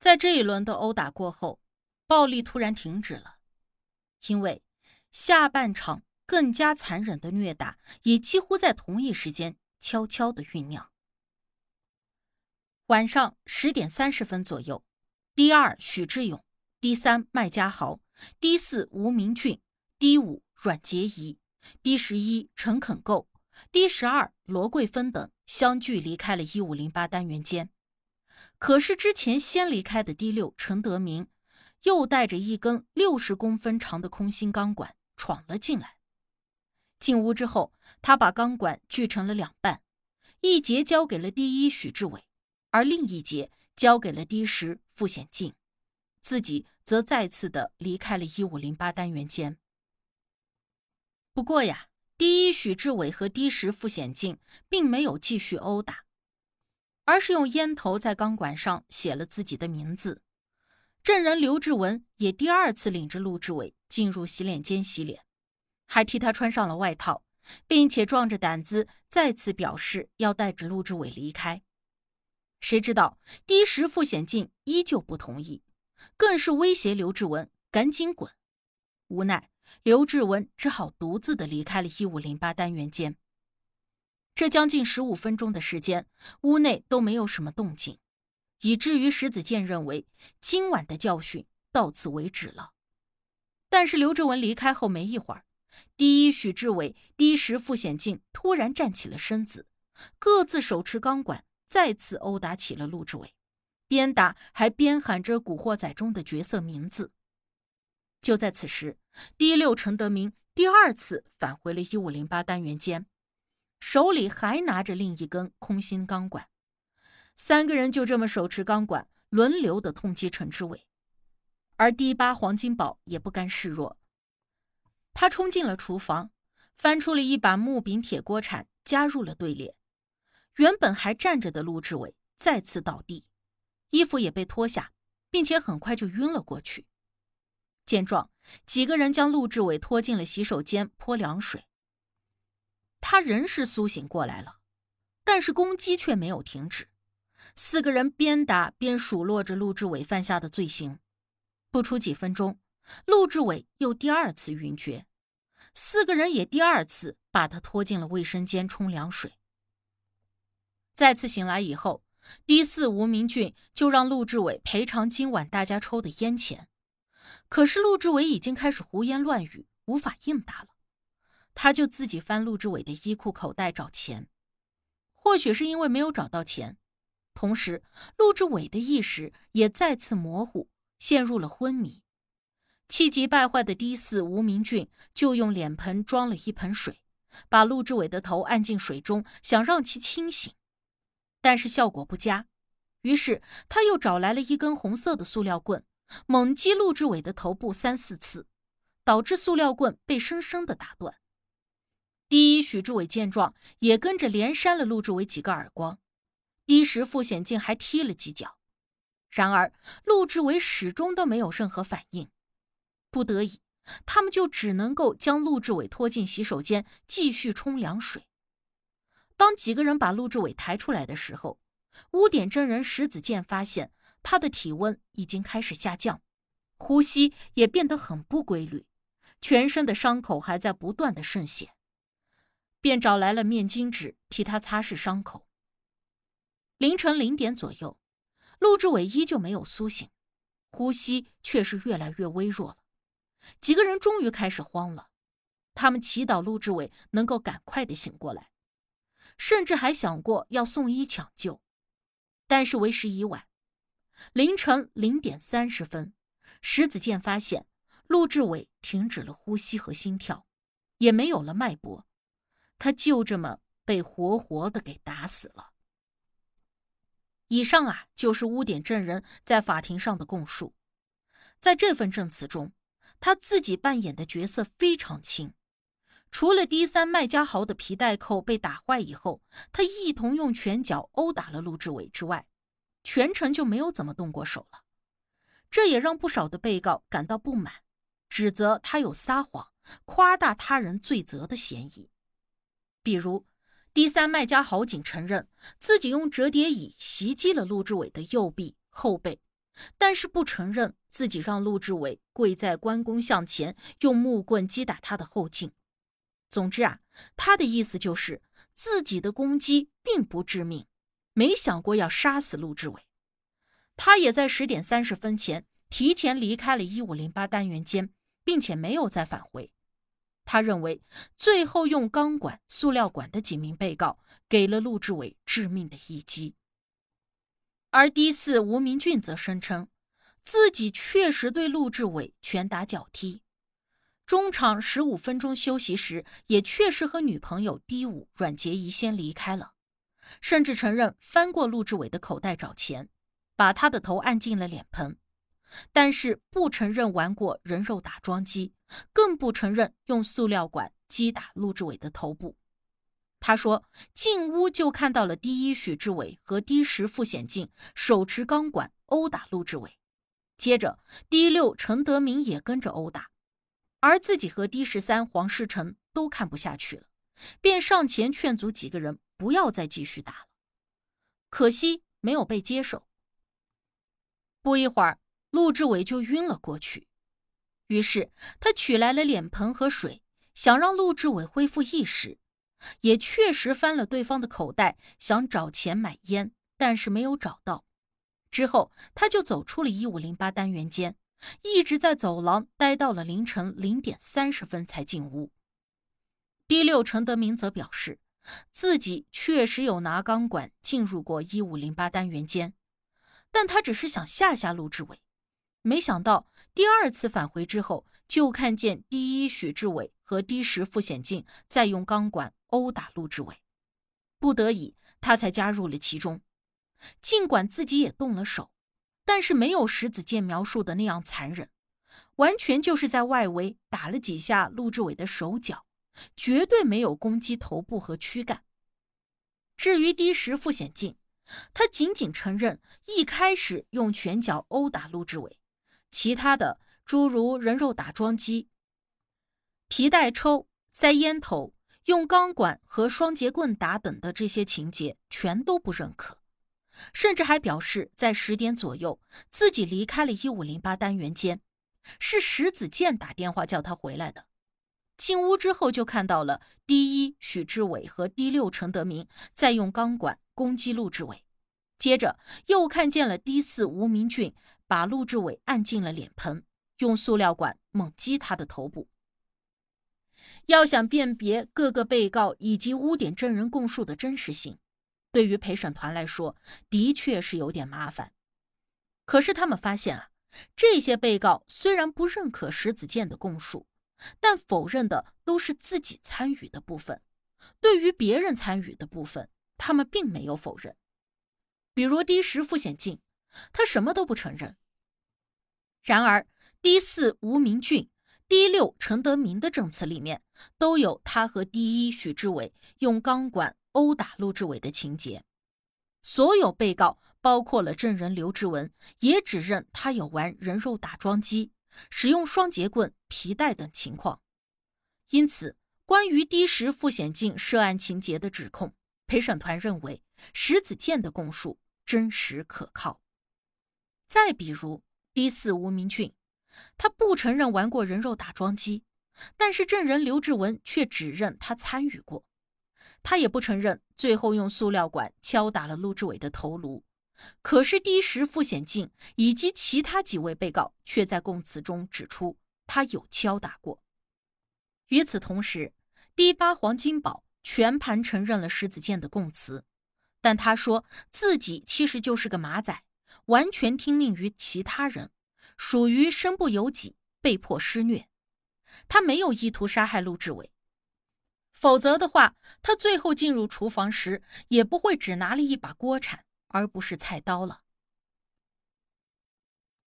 在这一轮的殴打过后，暴力突然停止了，因为下半场更加残忍的虐打也几乎在同一时间悄悄的酝酿。晚上十点三十分左右，D 二许志勇，D 三麦家豪，D 四吴明俊，D 五阮洁仪，D 十一陈肯够，D 十二罗桂芬等相继离开了一五零八单元间。可是之前先离开的第六陈德明，又带着一根六十公分长的空心钢管闯了进来。进屋之后，他把钢管锯成了两半，一节交给了第一许志伟。而另一节交给了第十傅显进，自己则再次的离开了一五零八单元间。不过呀，第一许志伟和第十傅显进并没有继续殴打，而是用烟头在钢管上写了自己的名字。证人刘志文也第二次领着陆志伟进入洗脸间洗脸，还替他穿上了外套，并且壮着胆子再次表示要带着陆志伟离开。谁知道第十傅显进依旧不同意，更是威胁刘志文赶紧滚。无奈刘志文只好独自的离开了一五零八单元间。这将近十五分钟的时间，屋内都没有什么动静，以至于石子健认为今晚的教训到此为止了。但是刘志文离开后没一会儿，第一许志伟、第十傅显进突然站起了身子，各自手持钢管。再次殴打起了陆志伟，边打还边喊着《古惑仔》中的角色名字。就在此时，第六陈德明第二次返回了一五零八单元间，手里还拿着另一根空心钢管。三个人就这么手持钢管，轮流的痛击陈志伟。而第八黄金宝也不甘示弱，他冲进了厨房，翻出了一把木柄铁锅铲，加入了队列。原本还站着的陆志伟再次倒地，衣服也被脱下，并且很快就晕了过去。见状，几个人将陆志伟拖进了洗手间泼凉水。他人是苏醒过来了，但是攻击却没有停止。四个人边打边数落着陆志伟犯下的罪行。不出几分钟，陆志伟又第二次晕厥，四个人也第二次把他拖进了卫生间冲凉水。再次醒来以后，第四吴明俊就让陆志伟赔偿今晚大家抽的烟钱。可是陆志伟已经开始胡言乱语，无法应答了。他就自己翻陆志伟的衣裤口袋找钱。或许是因为没有找到钱，同时陆志伟的意识也再次模糊，陷入了昏迷。气急败坏的第四吴明俊就用脸盆装了一盆水，把陆志伟的头按进水中，想让其清醒。但是效果不佳，于是他又找来了一根红色的塑料棍，猛击陆志伟的头部三四次，导致塑料棍被生生的打断。第一许志伟见状，也跟着连扇了陆志伟几个耳光。第十傅显进还踢了几脚，然而陆志伟始终都没有任何反应。不得已，他们就只能够将陆志伟拖进洗手间，继续冲凉水。当几个人把陆志伟抬出来的时候，污点真人石子健发现他的体温已经开始下降，呼吸也变得很不规律，全身的伤口还在不断的渗血，便找来了面巾纸替他擦拭伤口。凌晨零点左右，陆志伟依旧没有苏醒，呼吸却是越来越微弱了。几个人终于开始慌了，他们祈祷陆志伟能够赶快的醒过来。甚至还想过要送医抢救，但是为时已晚。凌晨零点三十分，石子健发现陆志伟停止了呼吸和心跳，也没有了脉搏，他就这么被活活的给打死了。以上啊，就是污点证人在法庭上的供述。在这份证词中，他自己扮演的角色非常轻。除了 D 三麦家豪的皮带扣被打坏以后，他一同用拳脚殴打了陆志伟之外，全程就没有怎么动过手了。这也让不少的被告感到不满，指责他有撒谎、夸大他人罪责的嫌疑。比如第三麦家豪仅承认自己用折叠椅袭击了陆志伟的右臂、后背，但是不承认自己让陆志伟跪在关公像前，用木棍击打他的后颈。总之啊，他的意思就是自己的攻击并不致命，没想过要杀死陆志伟。他也在十点三十分前提前离开了一五零八单元间，并且没有再返回。他认为，最后用钢管、塑料管的几名被告给了陆志伟致命的一击。而第四吴明俊则声称，自己确实对陆志伟拳打脚踢，中场十五分钟休息时，也确实和女朋友第五阮洁仪先离开了，甚至承认翻过陆志伟的口袋找钱，把他的头按进了脸盆，但是不承认玩过人肉打桩机，更不承认用塑料管击打陆志伟的头部。他说：“进屋就看到了第一许志伟和第十傅显进手持钢管殴打陆志伟，接着第六陈德明也跟着殴打，而自己和第十三黄世成都看不下去了，便上前劝阻几个人不要再继续打了，可惜没有被接受。不一会儿，陆志伟就晕了过去，于是他取来了脸盆和水，想让陆志伟恢复意识。”也确实翻了对方的口袋，想找钱买烟，但是没有找到。之后，他就走出了一五零八单元间，一直在走廊待到了凌晨零点三十分才进屋。第六陈德明则表示，自己确实有拿钢管进入过一五零八单元间，但他只是想吓吓陆志伟，没想到第二次返回之后，就看见第一许志伟和第十傅显进在用钢管。殴打陆志伟，不得已，他才加入了其中。尽管自己也动了手，但是没有石子健描述的那样残忍，完全就是在外围打了几下陆志伟的手脚，绝对没有攻击头部和躯干。至于第十傅显进，他仅仅承认一开始用拳脚殴打陆志伟，其他的诸如人肉打桩机、皮带抽、塞烟头。用钢管和双节棍打等的这些情节全都不认可，甚至还表示在十点左右自己离开了一五零八单元间，是石子健打电话叫他回来的。进屋之后就看到了第一许志伟和第六陈德明在用钢管攻击陆志伟，接着又看见了第四吴明俊把陆志伟按进了脸盆，用塑料管猛击他的头部。要想辨别各个被告以及污点证人供述的真实性，对于陪审团来说的确是有点麻烦。可是他们发现啊，这些被告虽然不认可石子健的供述，但否认的都是自己参与的部分。对于别人参与的部分，他们并没有否认。比如第十傅显进，他什么都不承认。然而第四吴明俊。第六，陈德明的证词里面都有他和第一许志伟用钢管殴打陆志伟的情节。所有被告，包括了证人刘志文，也指认他有玩人肉打桩机、使用双节棍、皮带等情况。因此，关于第十傅显进涉案情节的指控，陪审团认为石子健的供述真实可靠。再比如第四吴明俊。他不承认玩过人肉打桩机，但是证人刘志文却指认他参与过。他也不承认最后用塑料管敲打了陆志伟的头颅。可是第十傅显进以及其他几位被告却在供词中指出他有敲打过。与此同时，第八黄金宝全盘承认了石子健的供词，但他说自己其实就是个马仔，完全听命于其他人。属于身不由己，被迫施虐。他没有意图杀害陆志伟，否则的话，他最后进入厨房时也不会只拿了一把锅铲，而不是菜刀了。